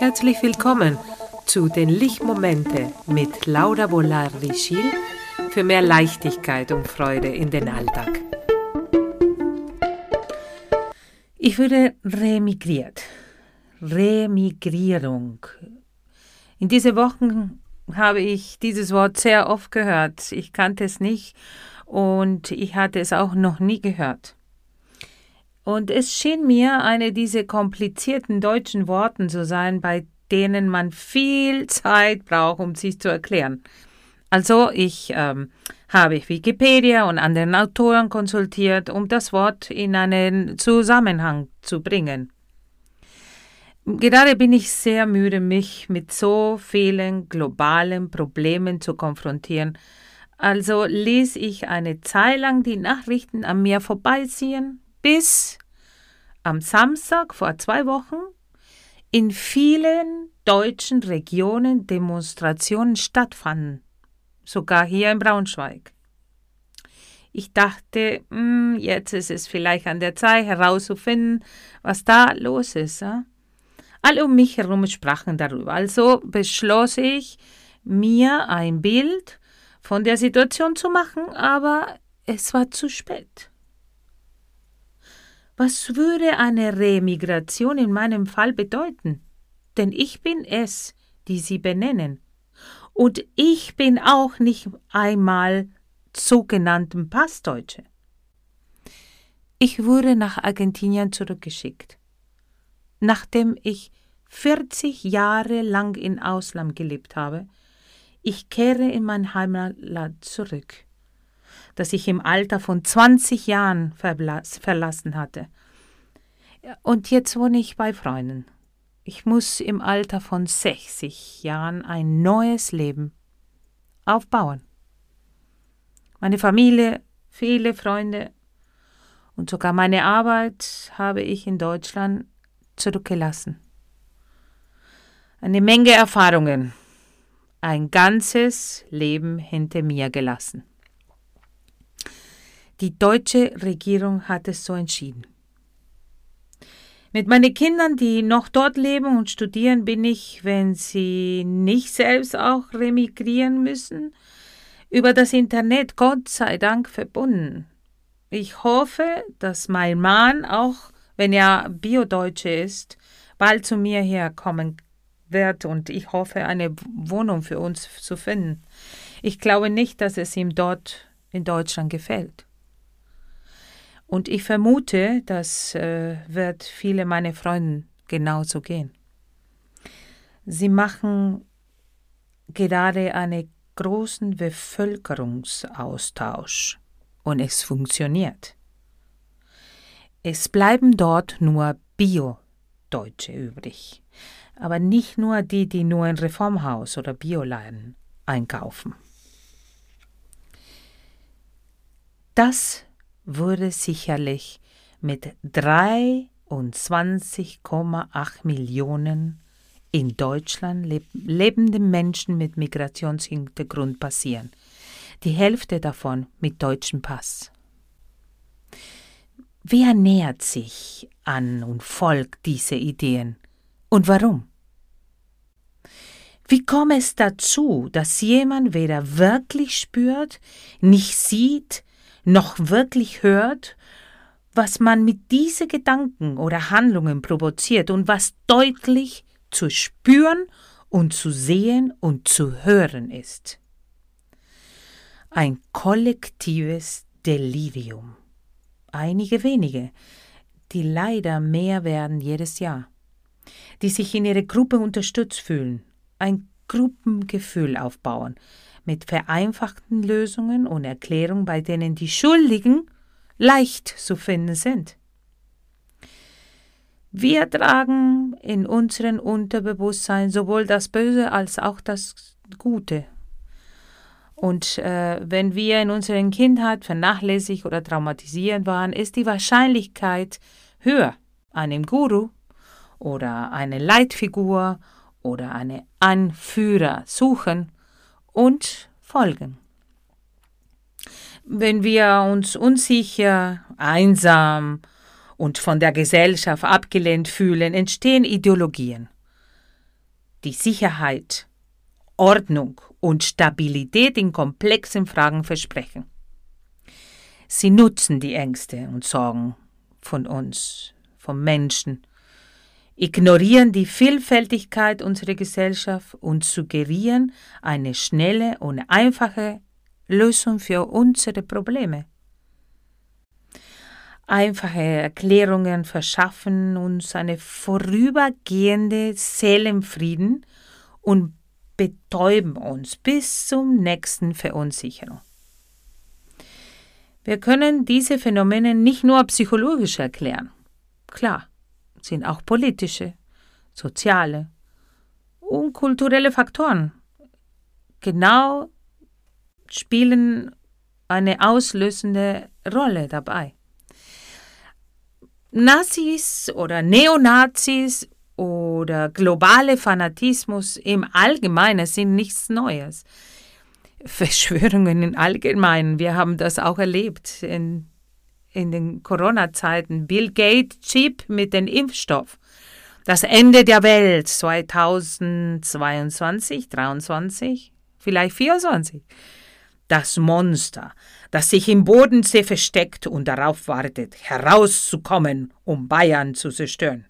Herzlich willkommen zu den Lichtmomente mit Laura Bolar-Richil für mehr Leichtigkeit und Freude in den Alltag. Ich würde remigriert. Remigrierung. In diesen Wochen habe ich dieses Wort sehr oft gehört. Ich kannte es nicht und ich hatte es auch noch nie gehört. Und es schien mir, eine dieser komplizierten deutschen Worten zu sein, bei denen man viel Zeit braucht, um sich zu erklären. Also ich ähm, habe Wikipedia und anderen Autoren konsultiert, um das Wort in einen Zusammenhang zu bringen. Gerade bin ich sehr müde, mich mit so vielen globalen Problemen zu konfrontieren. Also ließ ich eine Zeit lang die Nachrichten an mir vorbeiziehen, bis am Samstag vor zwei Wochen in vielen deutschen Regionen Demonstrationen stattfanden, sogar hier in Braunschweig. Ich dachte, hm, jetzt ist es vielleicht an der Zeit herauszufinden, was da los ist. Alle um mich herum sprachen darüber. Also beschloss ich, mir ein Bild von der Situation zu machen, aber es war zu spät. Was würde eine Remigration in meinem Fall bedeuten? Denn ich bin es, die Sie benennen. Und ich bin auch nicht einmal sogenannten Passdeutsche. Ich wurde nach Argentinien zurückgeschickt. Nachdem ich 40 Jahre lang in Ausland gelebt habe, ich kehre in mein Heimatland zurück das ich im Alter von 20 Jahren verlassen hatte. Und jetzt wohne ich bei Freunden. Ich muss im Alter von 60 Jahren ein neues Leben aufbauen. Meine Familie, viele Freunde und sogar meine Arbeit habe ich in Deutschland zurückgelassen. Eine Menge Erfahrungen, ein ganzes Leben hinter mir gelassen. Die deutsche Regierung hat es so entschieden. Mit meinen Kindern, die noch dort leben und studieren, bin ich, wenn sie nicht selbst auch remigrieren müssen, über das Internet Gott sei Dank verbunden. Ich hoffe, dass mein Mann, auch wenn er Biodeutsche ist, bald zu mir herkommen wird und ich hoffe, eine Wohnung für uns zu finden. Ich glaube nicht, dass es ihm dort in Deutschland gefällt. Und ich vermute, das äh, wird viele meiner Freunde genauso gehen. Sie machen gerade einen großen Bevölkerungsaustausch und es funktioniert. Es bleiben dort nur Bio-Deutsche übrig, aber nicht nur die, die nur in Reformhaus oder Bioladen einkaufen. Das wurde sicherlich mit 23,8 Millionen in Deutschland leb lebenden Menschen mit Migrationshintergrund passieren. Die Hälfte davon mit deutschem Pass. Wer nähert sich an und folgt diese Ideen? Und warum? Wie kommt es dazu, dass jemand weder wirklich spürt, nicht sieht, noch wirklich hört, was man mit diesen Gedanken oder Handlungen provoziert und was deutlich zu spüren und zu sehen und zu hören ist. Ein kollektives Delirium. Einige wenige, die leider mehr werden jedes Jahr, die sich in ihrer Gruppe unterstützt fühlen, ein Gruppengefühl aufbauen, mit vereinfachten Lösungen und Erklärungen, bei denen die Schuldigen leicht zu finden sind. Wir tragen in unserem Unterbewusstsein sowohl das Böse als auch das Gute. Und äh, wenn wir in unserer Kindheit vernachlässigt oder traumatisiert waren, ist die Wahrscheinlichkeit höher, einem Guru oder eine Leitfigur oder eine Anführer suchen und folgen. Wenn wir uns unsicher, einsam und von der Gesellschaft abgelehnt fühlen, entstehen Ideologien. die Sicherheit, Ordnung und Stabilität in komplexen Fragen versprechen. Sie nutzen die Ängste und Sorgen von uns, vom Menschen, ignorieren die Vielfältigkeit unserer Gesellschaft und suggerieren eine schnelle und einfache Lösung für unsere Probleme. Einfache Erklärungen verschaffen uns eine vorübergehende Seelenfrieden und betäuben uns bis zum nächsten Verunsicherung. Wir können diese Phänomene nicht nur psychologisch erklären. Klar, sind auch politische, soziale und kulturelle Faktoren. Genau spielen eine auslösende Rolle dabei. Nazis oder Neonazis oder globale Fanatismus im Allgemeinen sind nichts Neues. Verschwörungen im Allgemeinen, wir haben das auch erlebt in, in den Corona-Zeiten. Bill Gates Chip mit dem Impfstoff. Das Ende der Welt 2022, 23, vielleicht 24 das Monster, das sich im Bodensee versteckt und darauf wartet, herauszukommen, um Bayern zu zerstören.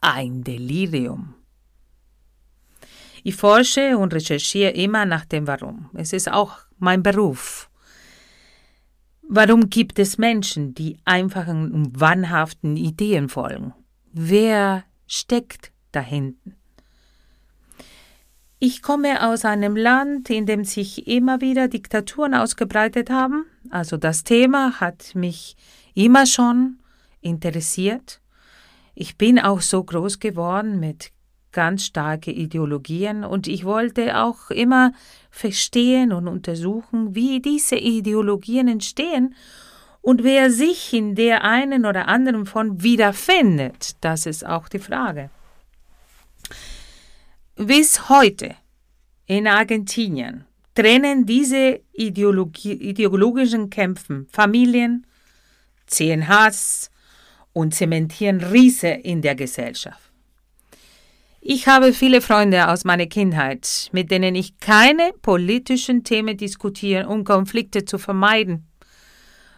Ein Delirium. Ich forsche und recherchiere immer nach dem Warum. Es ist auch mein Beruf. Warum gibt es Menschen, die einfachen und wahnhaften Ideen folgen? Wer steckt dahinten? Ich komme aus einem Land, in dem sich immer wieder Diktaturen ausgebreitet haben. Also das Thema hat mich immer schon interessiert. Ich bin auch so groß geworden mit ganz starke Ideologien und ich wollte auch immer verstehen und untersuchen, wie diese Ideologien entstehen und wer sich in der einen oder anderen von wiederfindet. Das ist auch die Frage. Bis heute in Argentinien trennen diese Ideologie, ideologischen Kämpfen Familien, ziehen Hass und zementieren Riese in der Gesellschaft. Ich habe viele Freunde aus meiner Kindheit, mit denen ich keine politischen Themen diskutiere, um Konflikte zu vermeiden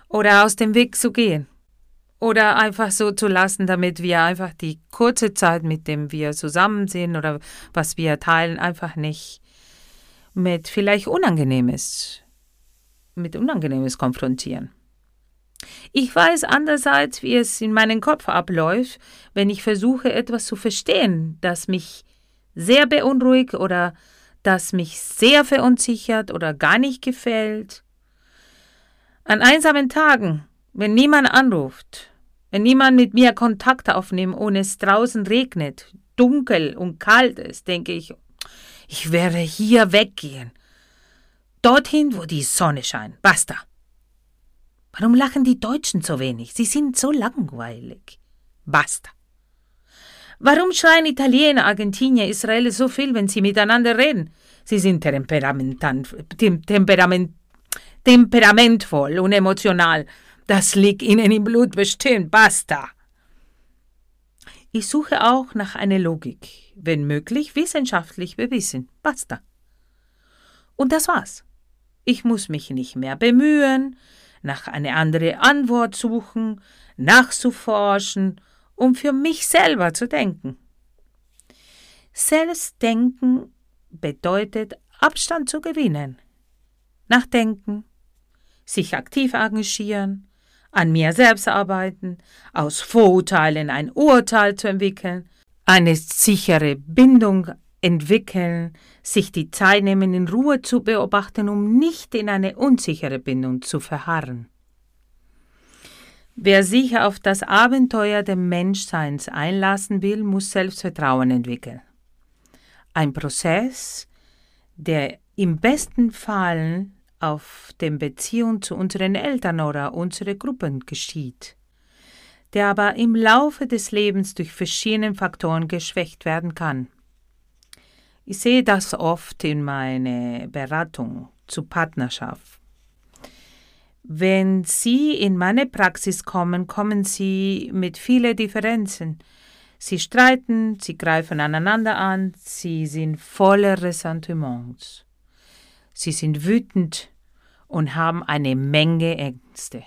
oder aus dem Weg zu gehen oder einfach so zu lassen, damit wir einfach die kurze Zeit, mit dem wir zusammen sind oder was wir teilen, einfach nicht mit vielleicht Unangenehmes, mit Unangenehmes konfrontieren. Ich weiß andererseits, wie es in meinem Kopf abläuft, wenn ich versuche, etwas zu verstehen, das mich sehr beunruhigt oder das mich sehr verunsichert oder gar nicht gefällt. An einsamen Tagen, wenn niemand anruft, wenn niemand mit mir Kontakt aufnimmt und es draußen regnet, dunkel und kalt ist, denke ich, ich werde hier weggehen. Dorthin, wo die Sonne scheint. Basta. Warum lachen die Deutschen so wenig? Sie sind so langweilig. Basta. Warum schreien Italiener, Argentinier, Israel so viel, wenn sie miteinander reden? Sie sind temperament, temperamentvoll und emotional. Das liegt ihnen im Blut bestimmt. Basta. Ich suche auch nach einer Logik, wenn möglich wissenschaftlich bewiesen. Basta. Und das war's. Ich muss mich nicht mehr bemühen, nach einer anderen Antwort suchen, nachzuforschen, um für mich selber zu denken. Selbstdenken bedeutet Abstand zu gewinnen. Nachdenken, sich aktiv engagieren, an mir selbst arbeiten, aus Vorurteilen ein Urteil zu entwickeln, eine sichere Bindung entwickeln, sich die Zeit nehmen, in Ruhe zu beobachten, um nicht in eine unsichere Bindung zu verharren. Wer sich auf das Abenteuer des Menschseins einlassen will, muss Selbstvertrauen entwickeln. Ein Prozess, der im besten Fall auf den Beziehung zu unseren Eltern oder unsere Gruppen geschieht, der aber im Laufe des Lebens durch verschiedene Faktoren geschwächt werden kann. Ich sehe das oft in meiner Beratung zu Partnerschaft. Wenn Sie in meine Praxis kommen, kommen Sie mit vielen Differenzen. Sie streiten, sie greifen aneinander an, sie sind voller Ressentiments. Sie sind wütend und haben eine Menge Ängste.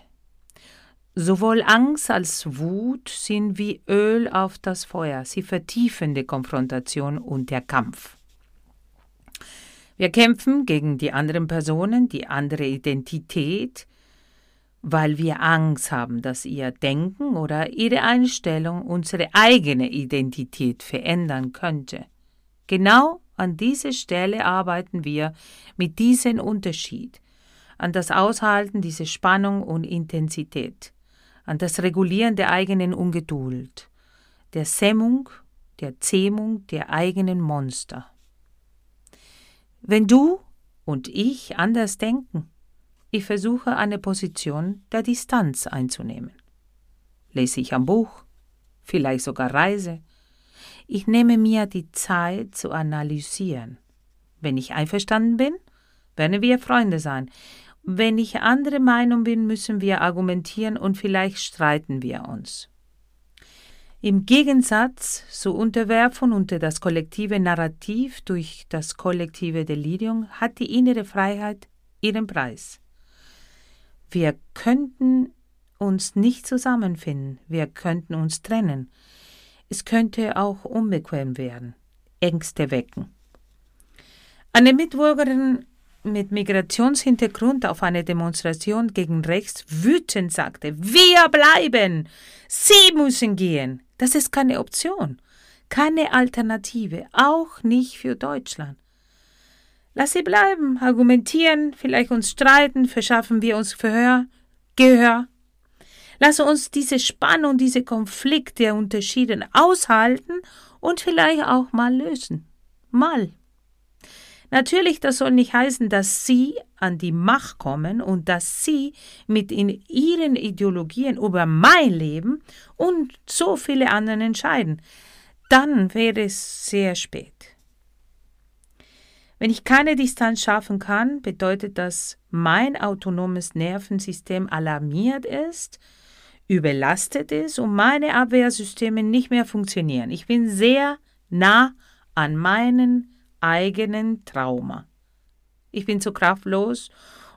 Sowohl Angst als Wut sind wie Öl auf das Feuer. Sie vertiefen die Konfrontation und der Kampf. Wir kämpfen gegen die anderen Personen, die andere Identität, weil wir Angst haben, dass ihr Denken oder ihre Einstellung unsere eigene Identität verändern könnte. Genau an dieser Stelle arbeiten wir mit diesem Unterschied, an das Aushalten dieser Spannung und Intensität an das Regulieren der eigenen Ungeduld, der Semmung, der Zähmung der eigenen Monster. Wenn du und ich anders denken, ich versuche eine Position der Distanz einzunehmen. Lese ich am Buch, vielleicht sogar reise. Ich nehme mir die Zeit zu analysieren. Wenn ich einverstanden bin, werden wir Freunde sein. Wenn ich andere Meinung bin, müssen wir argumentieren und vielleicht streiten wir uns. Im Gegensatz zur Unterwerfung unter das kollektive Narrativ durch das kollektive Delirium hat die innere Freiheit ihren Preis. Wir könnten uns nicht zusammenfinden, wir könnten uns trennen. Es könnte auch unbequem werden, Ängste wecken. Eine Mitbürgerin mit Migrationshintergrund auf eine Demonstration gegen rechts wütend sagte, wir bleiben, Sie müssen gehen. Das ist keine Option, keine Alternative, auch nicht für Deutschland. Lass sie bleiben, argumentieren, vielleicht uns streiten, verschaffen wir uns Verhör, Gehör. Lass uns diese Spannung, diese Konflikte der Unterschiede aushalten und vielleicht auch mal lösen. Mal. Natürlich, das soll nicht heißen, dass sie an die Macht kommen und dass sie mit in ihren Ideologien über mein Leben und so viele anderen entscheiden. Dann wäre es sehr spät. Wenn ich keine Distanz schaffen kann, bedeutet das, mein autonomes Nervensystem alarmiert ist, überlastet ist und meine Abwehrsysteme nicht mehr funktionieren. Ich bin sehr nah an meinen eigenen Trauma. Ich bin zu kraftlos,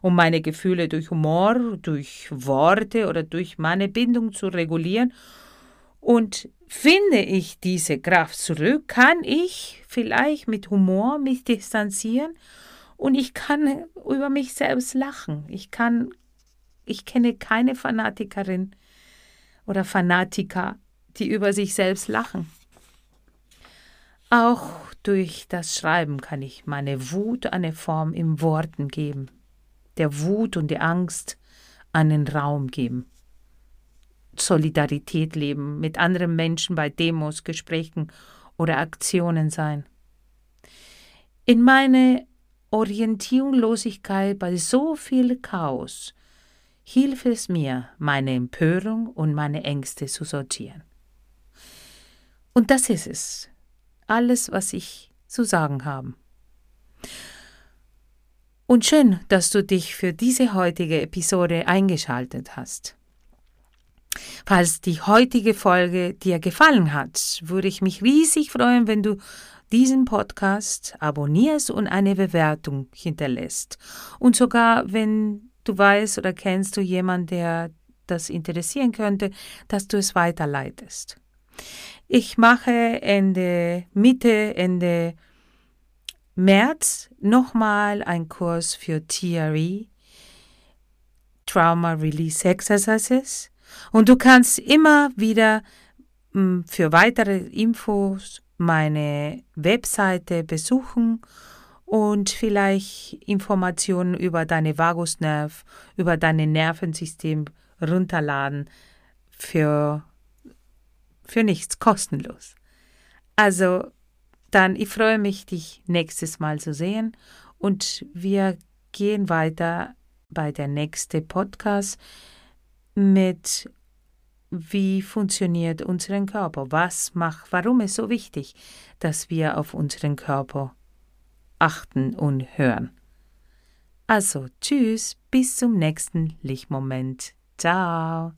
um meine Gefühle durch Humor, durch Worte oder durch meine Bindung zu regulieren. Und finde ich diese Kraft zurück, kann ich vielleicht mit Humor mich distanzieren und ich kann über mich selbst lachen. Ich kann, ich kenne keine Fanatikerin oder Fanatiker, die über sich selbst lachen. Auch durch das Schreiben kann ich meine Wut eine Form in Worten geben, der Wut und der Angst einen Raum geben. Solidarität leben, mit anderen Menschen bei Demos, Gesprächen oder Aktionen sein. In meine Orientierungslosigkeit bei so viel Chaos hilft es mir, meine Empörung und meine Ängste zu sortieren. Und das ist es, alles, was ich zu sagen habe. Und schön, dass du dich für diese heutige Episode eingeschaltet hast. Falls die heutige Folge dir gefallen hat, würde ich mich riesig freuen, wenn du diesen Podcast abonnierst und eine Bewertung hinterlässt. Und sogar wenn du weißt oder kennst du jemanden, der das interessieren könnte, dass du es weiterleitest. Ich mache Ende, Mitte, Ende März nochmal einen Kurs für TRE, Trauma Release Exercises. Und du kannst immer wieder hm, für weitere Infos meine Webseite besuchen und vielleicht Informationen über deine Vagusnerv, über dein Nervensystem runterladen für für nichts, kostenlos. Also dann, ich freue mich, dich nächstes Mal zu sehen und wir gehen weiter bei der nächsten Podcast mit wie funktioniert unseren Körper, was macht, warum ist so wichtig, dass wir auf unseren Körper achten und hören. Also, tschüss, bis zum nächsten Lichtmoment. Ciao.